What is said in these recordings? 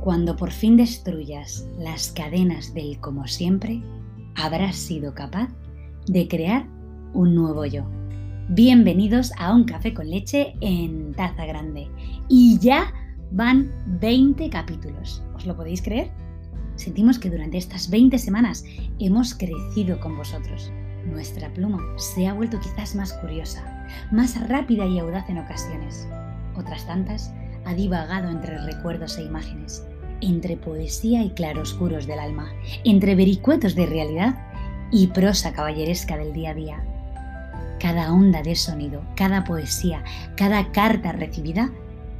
Cuando por fin destruyas las cadenas del como siempre, habrás sido capaz de crear un nuevo yo. Bienvenidos a un café con leche en taza grande. Y ya van 20 capítulos. ¿Os lo podéis creer? Sentimos que durante estas 20 semanas hemos crecido con vosotros. Nuestra pluma se ha vuelto quizás más curiosa, más rápida y audaz en ocasiones. Otras tantas ha divagado entre recuerdos e imágenes entre poesía y claroscuros del alma, entre vericuetos de realidad y prosa caballeresca del día a día. Cada onda de sonido, cada poesía, cada carta recibida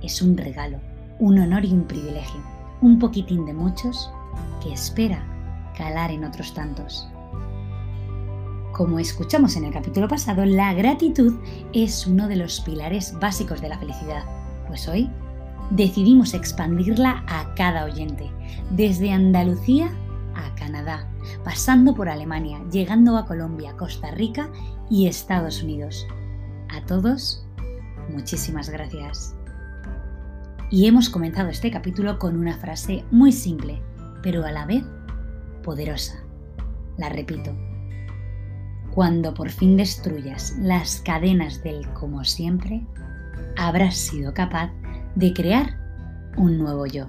es un regalo, un honor y un privilegio, un poquitín de muchos que espera calar en otros tantos. Como escuchamos en el capítulo pasado, la gratitud es uno de los pilares básicos de la felicidad, pues hoy decidimos expandirla a cada oyente, desde Andalucía a Canadá, pasando por Alemania, llegando a Colombia, Costa Rica y Estados Unidos. A todos, muchísimas gracias. Y hemos comenzado este capítulo con una frase muy simple, pero a la vez poderosa. La repito. Cuando por fin destruyas las cadenas del como siempre, habrás sido capaz de crear un nuevo yo.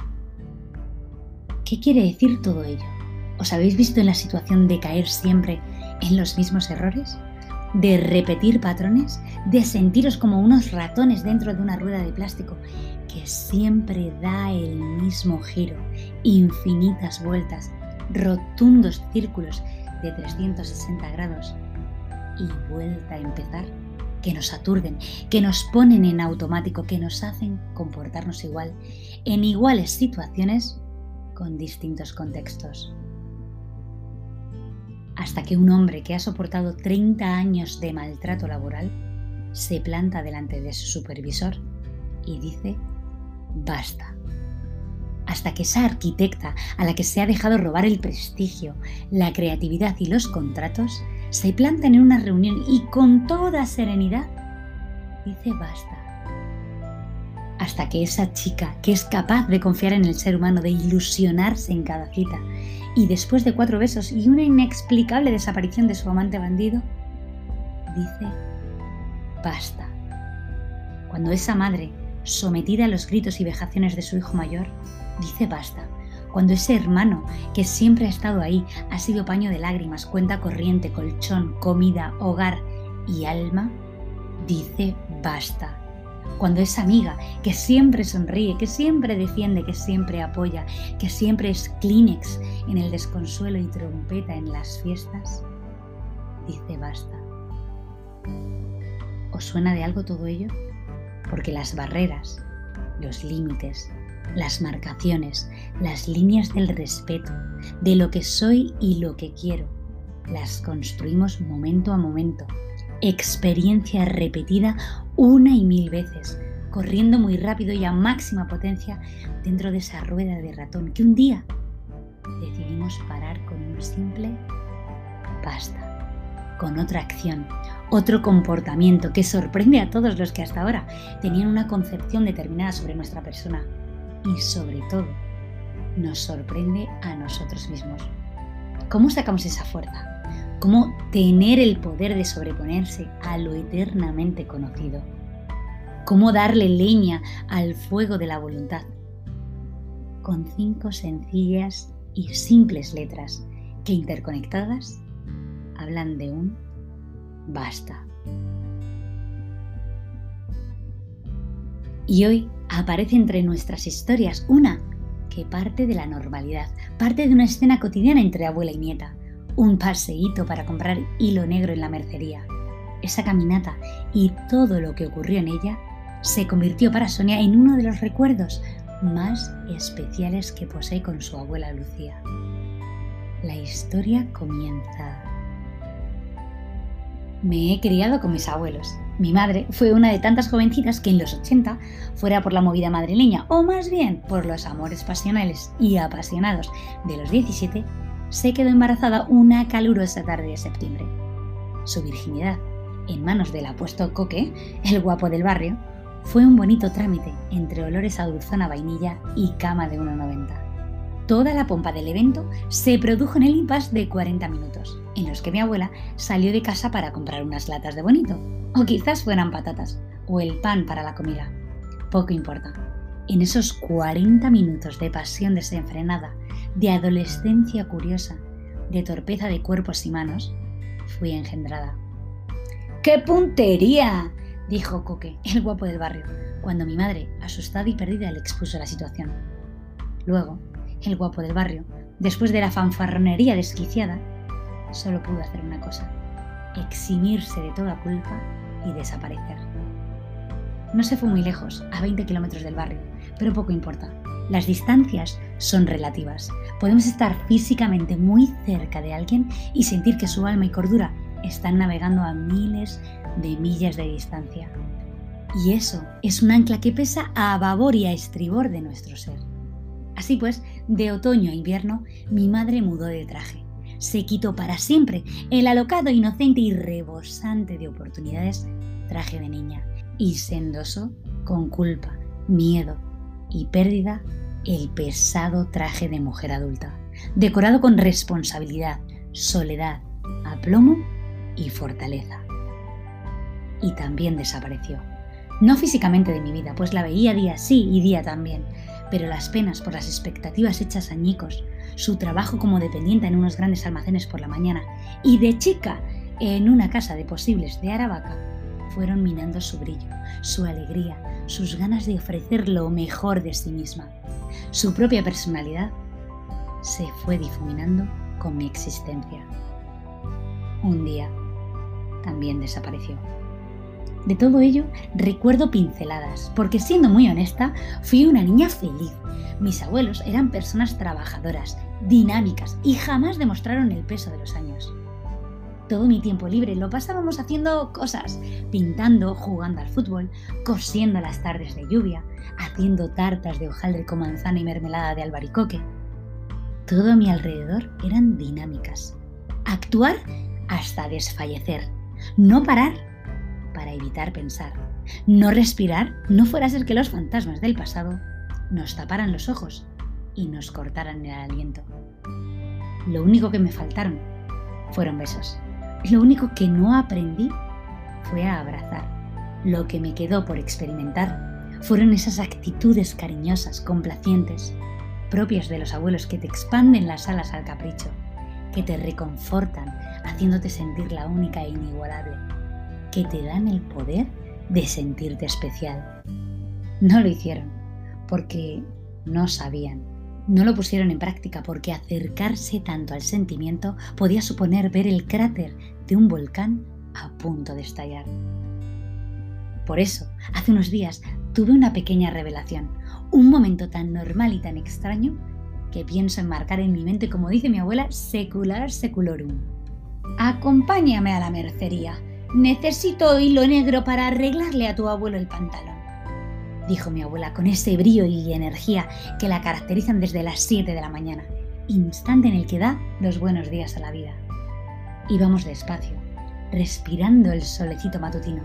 ¿Qué quiere decir todo ello? ¿Os habéis visto en la situación de caer siempre en los mismos errores? ¿De repetir patrones? ¿De sentiros como unos ratones dentro de una rueda de plástico que siempre da el mismo giro, infinitas vueltas, rotundos círculos de 360 grados y vuelta a empezar? Que nos aturden, que nos ponen en automático, que nos hacen comportarnos igual, en iguales situaciones, con distintos contextos. Hasta que un hombre que ha soportado 30 años de maltrato laboral se planta delante de su supervisor y dice, basta. Hasta que esa arquitecta a la que se ha dejado robar el prestigio, la creatividad y los contratos se plantan en una reunión y con toda serenidad dice basta. Hasta que esa chica, que es capaz de confiar en el ser humano, de ilusionarse en cada cita, y después de cuatro besos y una inexplicable desaparición de su amante bandido, dice basta. Cuando esa madre, sometida a los gritos y vejaciones de su hijo mayor, dice basta cuando ese hermano que siempre ha estado ahí ha sido paño de lágrimas, cuenta corriente, colchón, comida, hogar y alma, dice basta. Cuando esa amiga que siempre sonríe, que siempre defiende, que siempre apoya, que siempre es Kleenex en el desconsuelo y trompeta en las fiestas, dice basta. ¿Os suena de algo todo ello? Porque las barreras, los límites, las marcaciones, las líneas del respeto, de lo que soy y lo que quiero. Las construimos momento a momento, experiencia repetida una y mil veces, corriendo muy rápido y a máxima potencia dentro de esa rueda de ratón que un día decidimos parar con un simple basta, con otra acción, otro comportamiento que sorprende a todos los que hasta ahora tenían una concepción determinada sobre nuestra persona y sobre todo nos sorprende a nosotros mismos. ¿Cómo sacamos esa fuerza? ¿Cómo tener el poder de sobreponerse a lo eternamente conocido? ¿Cómo darle leña al fuego de la voluntad? Con cinco sencillas y simples letras que interconectadas hablan de un basta. Y hoy aparece entre nuestras historias una que parte de la normalidad, parte de una escena cotidiana entre abuela y nieta, un paseíto para comprar hilo negro en la mercería. Esa caminata y todo lo que ocurrió en ella se convirtió para Sonia en uno de los recuerdos más especiales que posee con su abuela Lucía. La historia comienza. Me he criado con mis abuelos, mi madre fue una de tantas jovencitas que en los 80, fuera por la movida madrileña o más bien por los amores pasionales y apasionados de los 17, se quedó embarazada una calurosa tarde de septiembre. Su virginidad, en manos del apuesto Coque, el guapo del barrio, Fue un bonito trámite entre olores a dulzona vainilla y cama de 1,90. Toda la pompa del evento se produjo en el impasse de 40 minutos, en los que mi abuela salió de casa para comprar unas latas de bonito, o quizás fueran patatas, o el pan para la comida. Poco importa. En esos 40 minutos de pasión desenfrenada, de adolescencia curiosa, de torpeza de cuerpos y manos, fui engendrada. ¡Qué puntería! dijo Coque, el guapo del barrio, cuando mi madre, asustada y perdida, le expuso la situación. Luego, el guapo del barrio, después de la fanfarronería desquiciada, solo pudo hacer una cosa, eximirse de toda culpa y desaparecer. No se fue muy lejos, a 20 kilómetros del barrio, pero poco importa. Las distancias son relativas. Podemos estar físicamente muy cerca de alguien y sentir que su alma y cordura están navegando a miles de millas de distancia. Y eso es un ancla que pesa a babor y a estribor de nuestro ser. Así pues, de otoño a invierno, mi madre mudó de traje. Se quitó para siempre el alocado, inocente y rebosante de oportunidades traje de niña y se endosó con culpa, miedo y pérdida el pesado traje de mujer adulta, decorado con responsabilidad, soledad, aplomo y fortaleza. Y también desapareció. No físicamente de mi vida, pues la veía día sí y día también, pero las penas por las expectativas hechas añicos, su trabajo como dependiente en unos grandes almacenes por la mañana y de chica en una casa de posibles de Aravaca, fueron minando su brillo, su alegría, sus ganas de ofrecer lo mejor de sí misma. Su propia personalidad se fue difuminando con mi existencia. Un día también desapareció. De todo ello recuerdo pinceladas, porque siendo muy honesta, fui una niña feliz. Mis abuelos eran personas trabajadoras, dinámicas y jamás demostraron el peso de los años. Todo mi tiempo libre lo pasábamos haciendo cosas, pintando, jugando al fútbol, cosiendo las tardes de lluvia, haciendo tartas de hojaldre con manzana y mermelada de albaricoque. Todo a mi alrededor eran dinámicas. Actuar hasta desfallecer. No parar para evitar pensar. No respirar no fuera a ser que los fantasmas del pasado nos taparan los ojos y nos cortaran el aliento. Lo único que me faltaron fueron besos. Lo único que no aprendí fue a abrazar. Lo que me quedó por experimentar fueron esas actitudes cariñosas, complacientes, propias de los abuelos que te expanden las alas al capricho, que te reconfortan, haciéndote sentir la única e inigualable, que te dan el poder de sentirte especial. No lo hicieron, porque no sabían no lo pusieron en práctica porque acercarse tanto al sentimiento podía suponer ver el cráter de un volcán a punto de estallar. Por eso, hace unos días tuve una pequeña revelación, un momento tan normal y tan extraño que pienso enmarcar en mi mente, como dice mi abuela, secular seculorum. Acompáñame a la mercería. Necesito hilo negro para arreglarle a tu abuelo el pantalón dijo mi abuela con ese brillo y energía que la caracterizan desde las 7 de la mañana, instante en el que da los buenos días a la vida. Íbamos despacio, respirando el solecito matutino.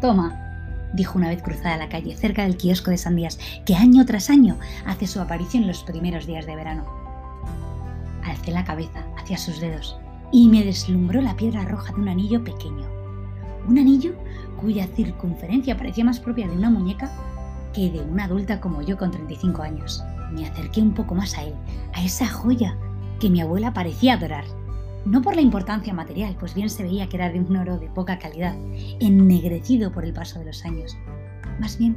Toma, dijo una vez cruzada la calle cerca del kiosco de sandías que año tras año hace su aparición los primeros días de verano. Alcé la cabeza hacia sus dedos y me deslumbró la piedra roja de un anillo pequeño. Un anillo cuya circunferencia parecía más propia de una muñeca que de una adulta como yo con 35 años. Me acerqué un poco más a él, a esa joya que mi abuela parecía adorar. No por la importancia material, pues bien se veía que era de un oro de poca calidad, ennegrecido por el paso de los años. Más bien,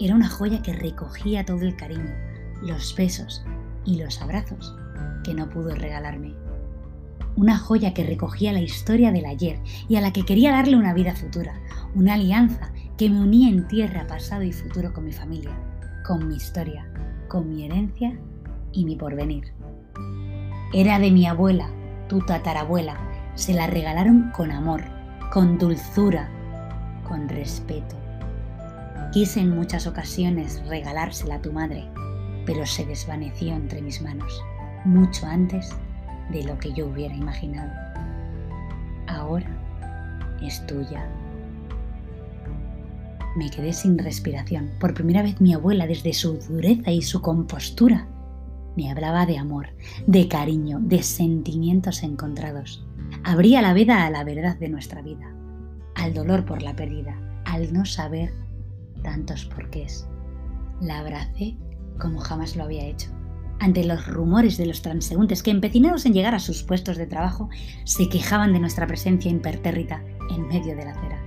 era una joya que recogía todo el cariño, los besos y los abrazos que no pudo regalarme una joya que recogía la historia del ayer y a la que quería darle una vida futura, una alianza que me unía en tierra, pasado y futuro con mi familia, con mi historia, con mi herencia y mi porvenir. Era de mi abuela, tu tatarabuela, se la regalaron con amor, con dulzura, con respeto. Quise en muchas ocasiones regalársela a tu madre, pero se desvaneció entre mis manos, mucho antes de lo que yo hubiera imaginado. Ahora es tuya. Me quedé sin respiración. Por primera vez mi abuela, desde su dureza y su compostura, me hablaba de amor, de cariño, de sentimientos encontrados. Abría la veda a la verdad de nuestra vida, al dolor por la pérdida, al no saber tantos porqués. La abracé como jamás lo había hecho. Ante los rumores de los transeúntes que, empecinados en llegar a sus puestos de trabajo, se quejaban de nuestra presencia impertérrita en medio de la acera.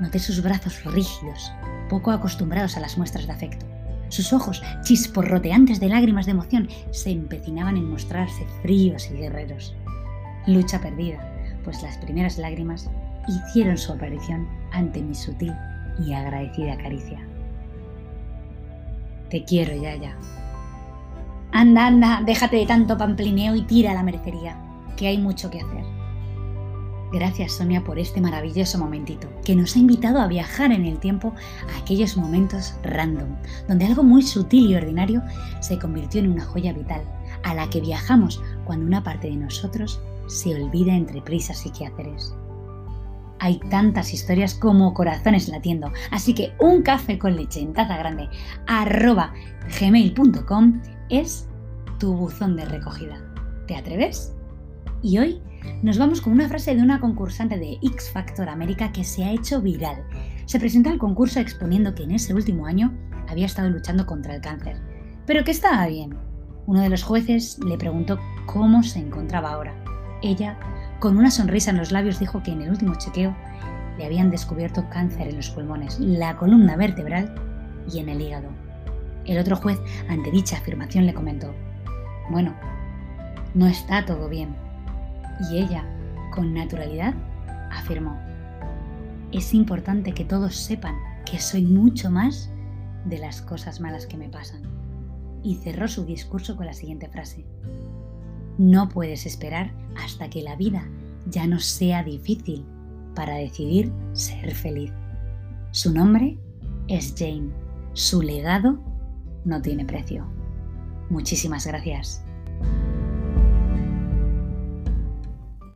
Noté sus brazos rígidos, poco acostumbrados a las muestras de afecto. Sus ojos, chisporroteantes de lágrimas de emoción, se empecinaban en mostrarse fríos y guerreros. Lucha perdida, pues las primeras lágrimas hicieron su aparición ante mi sutil y agradecida caricia. Te quiero, Yaya. Anda, anda, déjate de tanto pamplineo y tira a la mercería, que hay mucho que hacer. Gracias Sonia por este maravilloso momentito, que nos ha invitado a viajar en el tiempo a aquellos momentos random, donde algo muy sutil y ordinario se convirtió en una joya vital, a la que viajamos cuando una parte de nosotros se olvida entre prisas y quehaceres. Hay tantas historias como corazones latiendo, así que un café con leche en taza grande arroba gmail.com es tu buzón de recogida. ¿Te atreves? Y hoy nos vamos con una frase de una concursante de X Factor América que se ha hecho viral. Se presentó al concurso exponiendo que en ese último año había estado luchando contra el cáncer, pero que estaba bien. Uno de los jueces le preguntó cómo se encontraba ahora. Ella, con una sonrisa en los labios, dijo que en el último chequeo le habían descubierto cáncer en los pulmones, la columna vertebral y en el hígado. El otro juez, ante dicha afirmación, le comentó, bueno, no está todo bien, y ella, con naturalidad, afirmó, es importante que todos sepan que soy mucho más de las cosas malas que me pasan. Y cerró su discurso con la siguiente frase. No puedes esperar hasta que la vida ya no sea difícil para decidir ser feliz. Su nombre es Jane. Su legado no tiene precio. Muchísimas gracias.